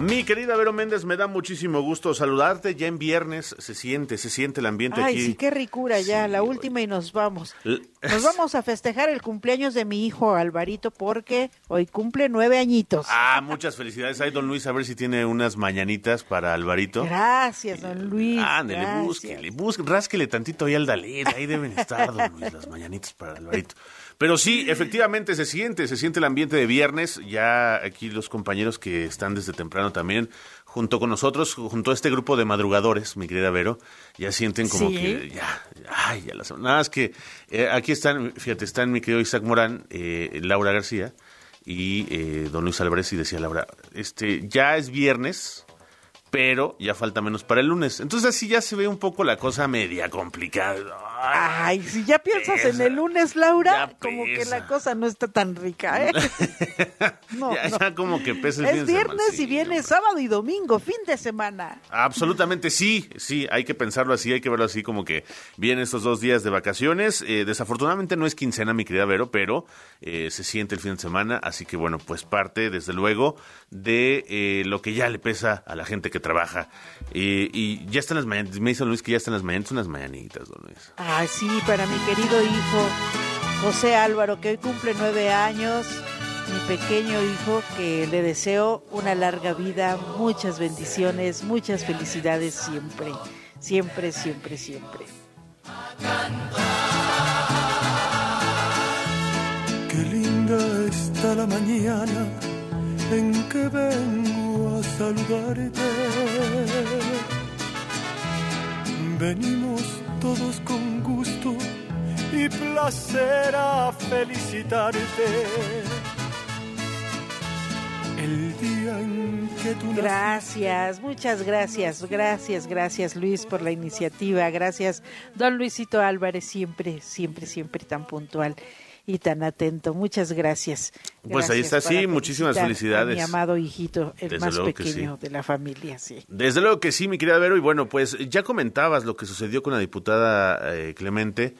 Mi querida Vero Méndez, me da muchísimo gusto saludarte. Ya en viernes se siente, se siente el ambiente Ay, aquí. sí, qué ricura ya, la última y nos vamos. Nos vamos a festejar el cumpleaños de mi hijo Alvarito porque hoy cumple nueve añitos. Ah, muchas felicidades. Ahí, don Luis, a ver si tiene unas mañanitas para Alvarito. Gracias, don Luis. Ándele, búsquele, búsquele, rásquele tantito ahí al Dalet. Ahí deben estar, don Luis, las mañanitas para Alvarito. Pero sí, efectivamente se siente, se siente el ambiente de viernes. Ya aquí los compañeros que están desde temprano también, junto con nosotros, junto a este grupo de madrugadores, mi querida Vero, ya sienten como que ya, ay, ya las Nada más que eh, aquí están, fíjate, están mi querido Isaac Morán, eh, Laura García y eh, don Luis Álvarez y decía Laura, este, ya es viernes, pero ya falta menos para el lunes. Entonces así ya se ve un poco la cosa media complicada. Ay, si ya piensas en el lunes, Laura, como que la cosa no está tan rica, ¿eh? no, ya, ya, como que pesa el Es viernes y viene sábado y domingo, fin de semana. Absolutamente sí, sí, hay que pensarlo así, hay que verlo así como que vienen estos dos días de vacaciones. Eh, desafortunadamente no es quincena, mi querida Vero, pero eh, se siente el fin de semana, así que bueno, pues parte desde luego de eh, lo que ya le pesa a la gente que trabaja. y ya están las mañanitas, me dice Luis que ya están las mañanitas, unas mañanitas, don Luis. Ay, sí, para mi querido hijo José Álvaro, que hoy cumple nueve años, mi pequeño hijo, que le deseo una larga vida, muchas bendiciones, muchas felicidades siempre, siempre, siempre, siempre. Qué linda está la mañana en que vengo a saludarte. Venimos todos con gusto y placer a felicitarte. Gracias, muchas gracias, gracias, gracias Luis por la iniciativa, gracias don Luisito Álvarez, siempre, siempre, siempre tan puntual y tan atento. Muchas gracias. Pues ahí está, sí, muchísimas felicidades. mi amado hijito, el más pequeño de la familia, sí. Desde luego que sí, mi querida Vero. Y bueno, pues ya comentabas lo que sucedió con la diputada eh, Clemente.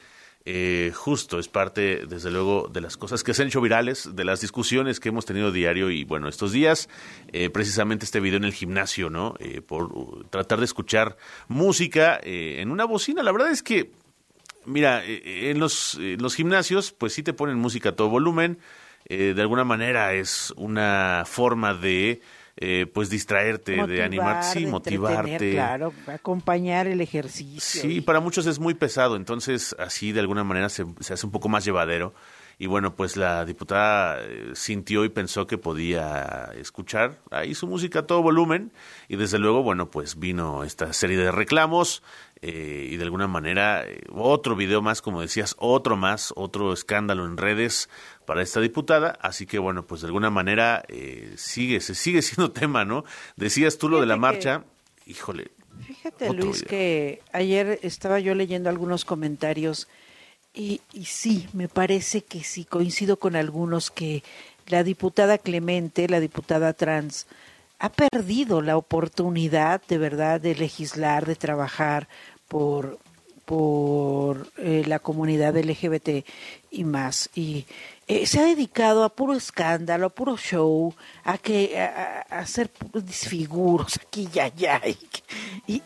Eh, justo es parte, desde luego, de las cosas que se han hecho virales, de las discusiones que hemos tenido diario y bueno, estos días, eh, precisamente este video en el gimnasio, ¿no? Eh, por tratar de escuchar música eh, en una bocina. La verdad es que Mira, en los, en los gimnasios, pues sí te ponen música a todo volumen. Eh, de alguna manera es una forma de, eh, pues, distraerte, Motivar, de animar, sí, de motivarte. Claro, acompañar el ejercicio. Sí, para muchos es muy pesado, entonces así de alguna manera se, se hace un poco más llevadero. y bueno, pues la diputada eh, sintió y pensó que podía escuchar ahí su música a todo volumen y desde luego, bueno, pues vino esta serie de reclamos eh, y de alguna manera eh, otro video más, como decías, otro más, otro escándalo en redes para esta diputada, así que bueno, pues de alguna manera sigue, se sigue siendo tema, ¿no? Decías tú lo de la marcha, híjole. Fíjate Luis que ayer estaba yo leyendo algunos comentarios y, sí, me parece que sí, coincido con algunos que la diputada Clemente, la diputada trans, ha perdido la oportunidad de verdad de legislar, de trabajar por, por eh, la comunidad LGBT y más. Y eh, se ha dedicado a puro escándalo, a puro show, a que a, hacer disfiguros aquí y allá. y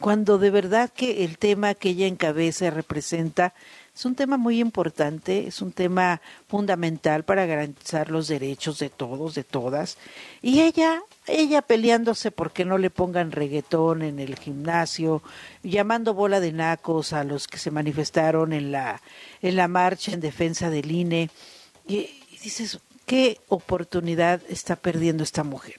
cuando de verdad que el tema que ella encabeza y representa es un tema muy importante, es un tema fundamental para garantizar los derechos de todos, de todas. Y ella, ella peleándose porque no le pongan reggaetón en el gimnasio, llamando bola de nacos a los que se manifestaron en la, en la marcha en defensa del INE. Y, dices, ¿qué oportunidad está perdiendo esta mujer?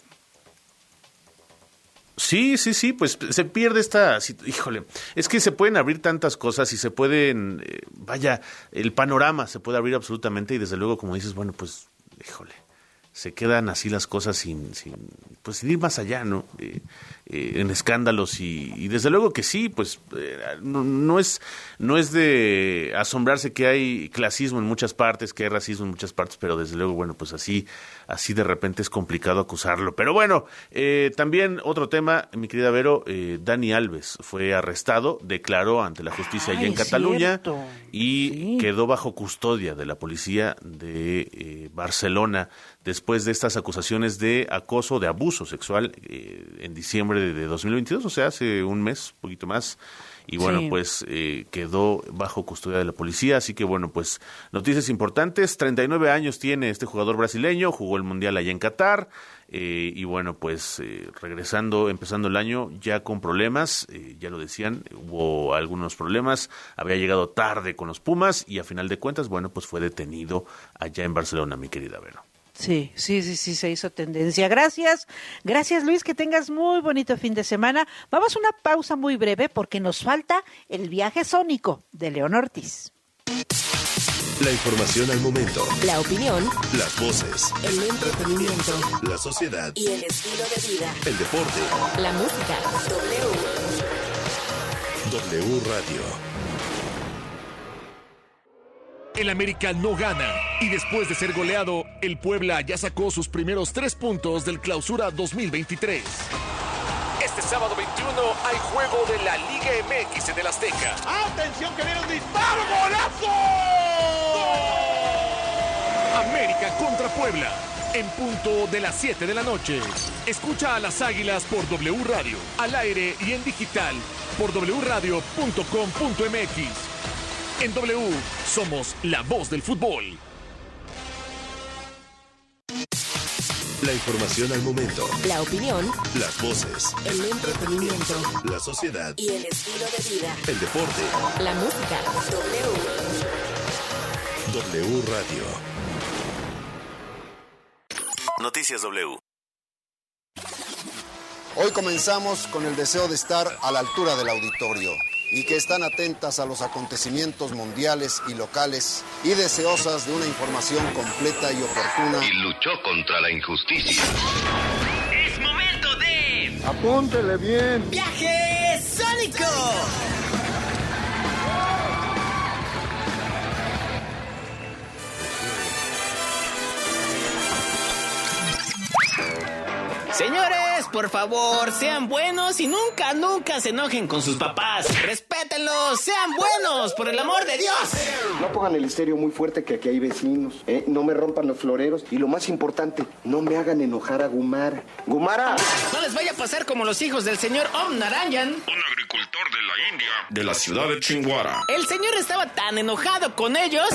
Sí, sí, sí, pues se pierde esta, híjole, es que se pueden abrir tantas cosas y se pueden, eh, vaya, el panorama se puede abrir absolutamente y desde luego como dices, bueno, pues, híjole, se quedan así las cosas sin, sin pues sin ir más allá, ¿no? Eh, eh, en escándalos y, desde luego que sí, pues eh, no, es no es de asombrarse que hay clasismo en muchas partes, que hay racismo en muchas partes, pero desde luego bueno pues así así de repente es complicado acusarlo. Pero bueno, eh, también otro tema, mi querida Vero, Dani Alves fue arrestado, declaró ante la justicia allá en Cataluña y quedó bajo custodia de la policía de Barcelona después de estas acusaciones de acoso, de abuso sexual en diciembre de 2022, o sea, hace un mes, un poquito más. Y bueno, pues eh, quedó bajo custodia de la policía. Así que bueno, pues noticias importantes. 39 años tiene este jugador brasileño, jugó el Mundial allá en Qatar. Eh, y bueno, pues eh, regresando, empezando el año ya con problemas, ya lo decían, hubo algunos problemas, había llegado tarde con los Pumas y a final de cuentas, bueno, pues fue detenido allá en Barcelona, mi querida Vero. Sí, sí, sí, sí, se hizo tendencia. Gracias, gracias Luis, que tengas muy bonito fin de semana. Vamos a una pausa muy breve porque nos falta el viaje sónico de León Ortiz. La información al momento. La opinión. Las voces. El entretenimiento. La sociedad. Y el estilo de vida. El deporte. La música. W. W Radio. El América no gana y después de ser goleado, el Puebla ya sacó sus primeros tres puntos del clausura 2023. Este sábado 21 hay juego de la Liga MX en el Azteca. ¡Atención que viene un disparo! ¡Golazo! América contra Puebla. En punto de las 7 de la noche. Escucha a las Águilas por W Radio, al aire y en digital por wradio.com.mx. En W somos la voz del fútbol. La información al momento. La opinión. Las voces. El entretenimiento. La sociedad. Y el estilo de vida. El deporte. La música. W. W Radio. Noticias W. Hoy comenzamos con el deseo de estar a la altura del auditorio y que están atentas a los acontecimientos mundiales y locales y deseosas de una información completa y oportuna. Y luchó contra la injusticia. Es momento de... Apúntele bien. Viaje Sónico. Señores, por favor, sean buenos y nunca, nunca se enojen con sus papás. Respétenlos, sean buenos, por el amor de Dios. No pongan el estéreo muy fuerte que aquí hay vecinos. ¿eh? No me rompan los floreros. Y lo más importante, no me hagan enojar a Gumara. ¡Gumara! No les vaya a pasar como los hijos del señor Om Narayan. Un agricultor de la India. De la ciudad de Chinguara. El señor estaba tan enojado con ellos.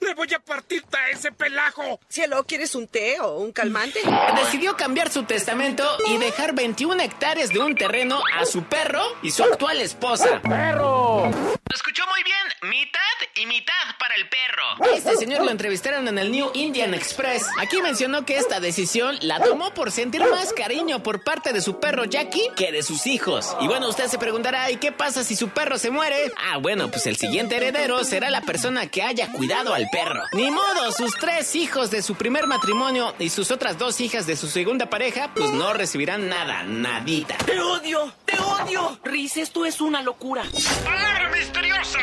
¡Ese ¡Le voy a partir a ese pelajo! Cielo, ¿quieres un té o un calmante? Decidió cambiar su testamento y dejar 21 hectáreas de un terreno a su perro y su actual esposa. ¡Perro! Lo escuchó muy bien, mitad y mitad para el perro. Este señor lo entrevistaron en el New Indian Express. Aquí mencionó que esta decisión la tomó por sentir más cariño por parte de su perro Jackie que de sus hijos. Y bueno, usted se preguntará, ¿y qué pasa si su perro se muere? Ah, bueno, pues el siguiente heredero será la persona que haya cuidado al perro. Ni modo, sus tres hijos de su primer matrimonio y sus otras dos hijas de su segunda pareja, pues no recibirán nada, nadita. ¡Te odio! ¡Te odio! Riz, esto es una locura. ¡Palabra misteriosa!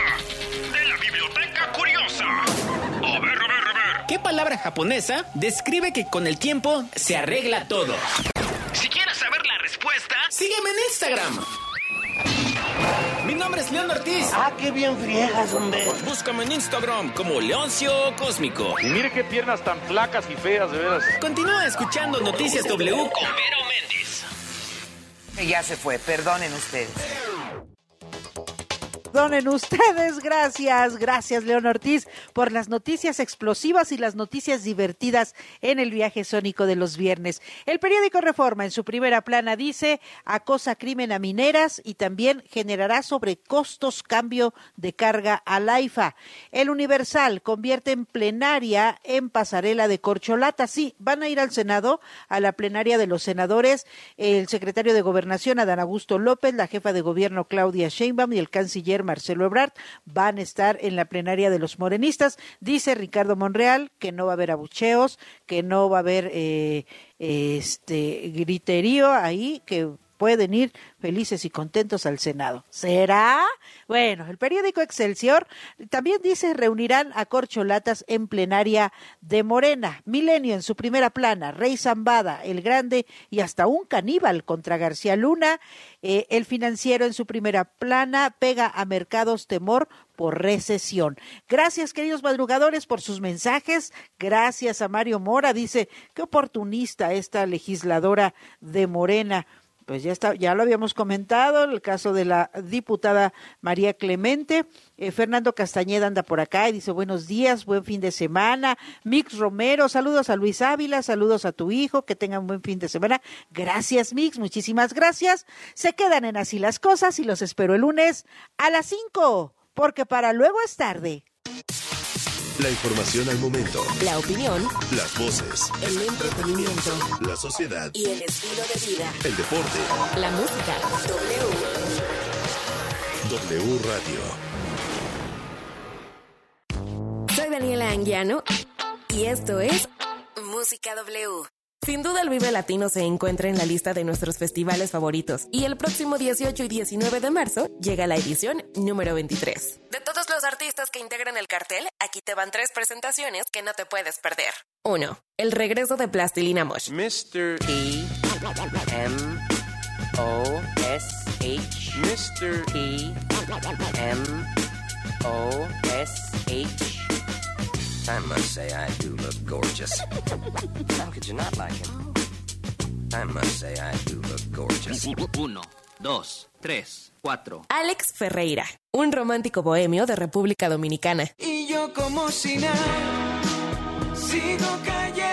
De la biblioteca curiosa. A ver, a ver, a ver. ¿Qué palabra japonesa describe que con el tiempo se arregla todo? Si quieres saber la respuesta, sígueme en Instagram. Mi nombre es León Ortiz. Ah, qué bien friegas, hombre. Búscame en Instagram como Leoncio Cósmico. Y mire qué piernas tan flacas y feas, de veras. Continúa escuchando Noticias W con Vero Méndez. Ya se fue, perdonen ustedes. Perdonen ustedes, gracias, gracias León Ortiz por las noticias explosivas y las noticias divertidas en el viaje sónico de los viernes. El periódico Reforma en su primera plana dice acosa crimen a mineras y también generará sobrecostos cambio de carga al AIFA. El Universal convierte en plenaria en pasarela de corcholata. Sí, van a ir al Senado, a la plenaria de los senadores, el secretario de Gobernación Adán Augusto López, la jefa de gobierno Claudia Sheinbaum y el canciller Marcelo Ebrard van a estar en la plenaria de los morenistas. Dice Ricardo Monreal que no va a haber abucheos, que no va a haber eh, este griterío ahí, que pueden ir felices y contentos al Senado. ¿Será? Bueno, el periódico Excelsior también dice reunirán a corcholatas en plenaria de Morena. Milenio en su primera plana, Rey Zambada, el Grande y hasta un caníbal contra García Luna. Eh, el financiero en su primera plana pega a mercados temor por recesión. Gracias, queridos madrugadores, por sus mensajes. Gracias a Mario Mora. Dice, qué oportunista esta legisladora de Morena pues ya está, ya lo habíamos comentado, el caso de la diputada María Clemente. Eh, Fernando Castañeda anda por acá y dice buenos días, buen fin de semana. Mix Romero, saludos a Luis Ávila, saludos a tu hijo, que tengan un buen fin de semana. Gracias, Mix, muchísimas gracias. Se quedan en así las cosas y los espero el lunes a las 5, porque para luego es tarde. La información al momento. La opinión. Las voces. El entretenimiento. La sociedad. Y el estilo de vida. El deporte. La música. W. W Radio. Soy Daniela Anguiano y esto es Música W. Sin duda el Vive Latino se encuentra en la lista de nuestros festivales favoritos y el próximo 18 y 19 de marzo llega la edición número 23. De todos los artistas que integran el cartel, aquí te van tres presentaciones que no te puedes perder. 1. El regreso de Plastilina Mosh. Mr. E M O S H Mr. E M O S H I must say I do look gorgeous. How could you not like him? I must say I do look gorgeous. Uno, dos, tres, cuatro. Alex Ferreira, un romántico bohemio de República Dominicana. Y yo como si nada, sigo cayendo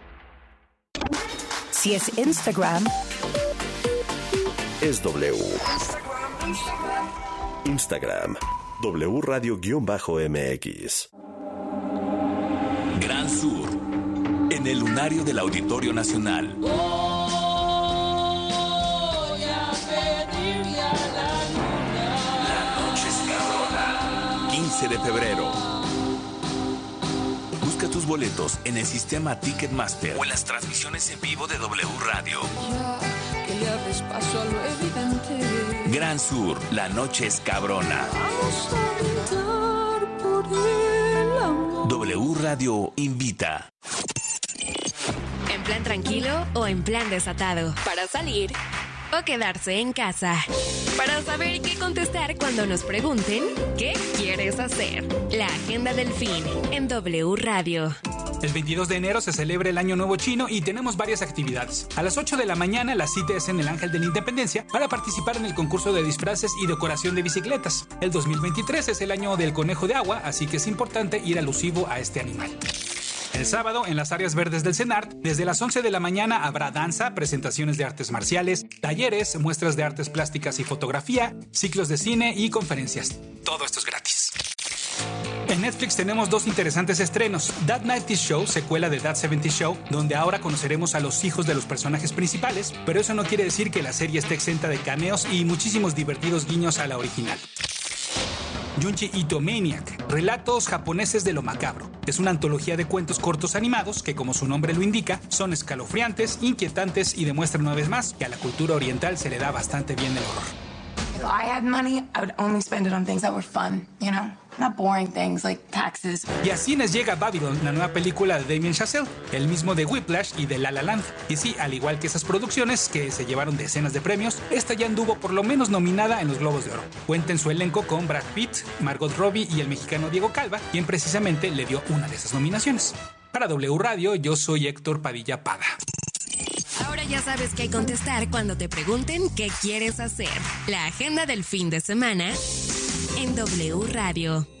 Si es Instagram, Es W. Instagram. W Radio-MX. Gran Sur. En el lunario del Auditorio Nacional. La noche es cabrona. 15 de febrero. Busca tus boletos en el sistema Ticketmaster o en las transmisiones en vivo de W Radio. Que le abres paso a lo evidente. Gran Sur, la noche es cabrona. Vamos a por el amor. W Radio invita. En plan tranquilo o en plan desatado. Para salir o quedarse en casa. Para saber qué contestar cuando nos pregunten qué quieres hacer. La agenda del fin en W Radio. El 22 de enero se celebra el Año Nuevo Chino y tenemos varias actividades. A las 8 de la mañana la cita es en el Ángel de la Independencia para participar en el concurso de disfraces y decoración de bicicletas. El 2023 es el año del conejo de agua, así que es importante ir alusivo a este animal. El sábado, en las áreas verdes del CENART, desde las 11 de la mañana habrá danza, presentaciones de artes marciales, talleres, muestras de artes plásticas y fotografía, ciclos de cine y conferencias. Todo esto es gratis. En Netflix tenemos dos interesantes estrenos. That 90 Show, secuela de That 70 Show, donde ahora conoceremos a los hijos de los personajes principales, pero eso no quiere decir que la serie esté exenta de cameos y muchísimos divertidos guiños a la original. Junji Ito Maniac, Relatos japoneses de lo macabro. Es una antología de cuentos cortos animados que, como su nombre lo indica, son escalofriantes, inquietantes y demuestran una vez más que a la cultura oriental se le da bastante bien el horror. Not boring things like taxes. Y a cines llega Babylon, la nueva película de Damien Chazelle, el mismo de Whiplash y de La La Land. Y sí, al igual que esas producciones que se llevaron decenas de premios, esta ya anduvo por lo menos nominada en los Globos de Oro. Cuenta en su elenco con Brad Pitt, Margot Robbie y el mexicano Diego Calva, quien precisamente le dio una de esas nominaciones. Para W Radio, yo soy Héctor Padilla Pada. Ahora ya sabes qué contestar cuando te pregunten qué quieres hacer. La agenda del fin de semana en W Radio.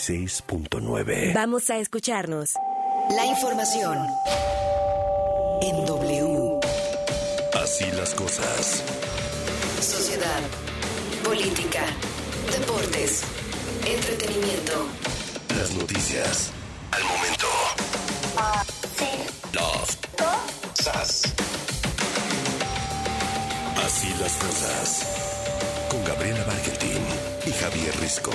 96.9. Vamos a escucharnos. La información en W. Así las cosas. Sociedad, política, deportes, entretenimiento. Las noticias. al momento. Los sas. Así las cosas. Con Gabriela Barquetín y Javier Risco.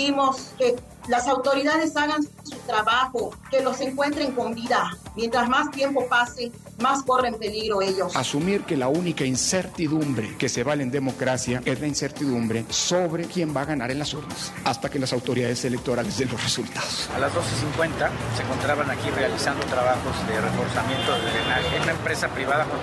Exigimos que las autoridades hagan su trabajo, que los encuentren con vida. Mientras más tiempo pase, más corren peligro ellos. Asumir que la única incertidumbre que se vale en democracia es la incertidumbre sobre quién va a ganar en las urnas, hasta que las autoridades electorales den los resultados. A las 12.50 se encontraban aquí realizando trabajos de reforzamiento de drenaje. Una empresa privada contra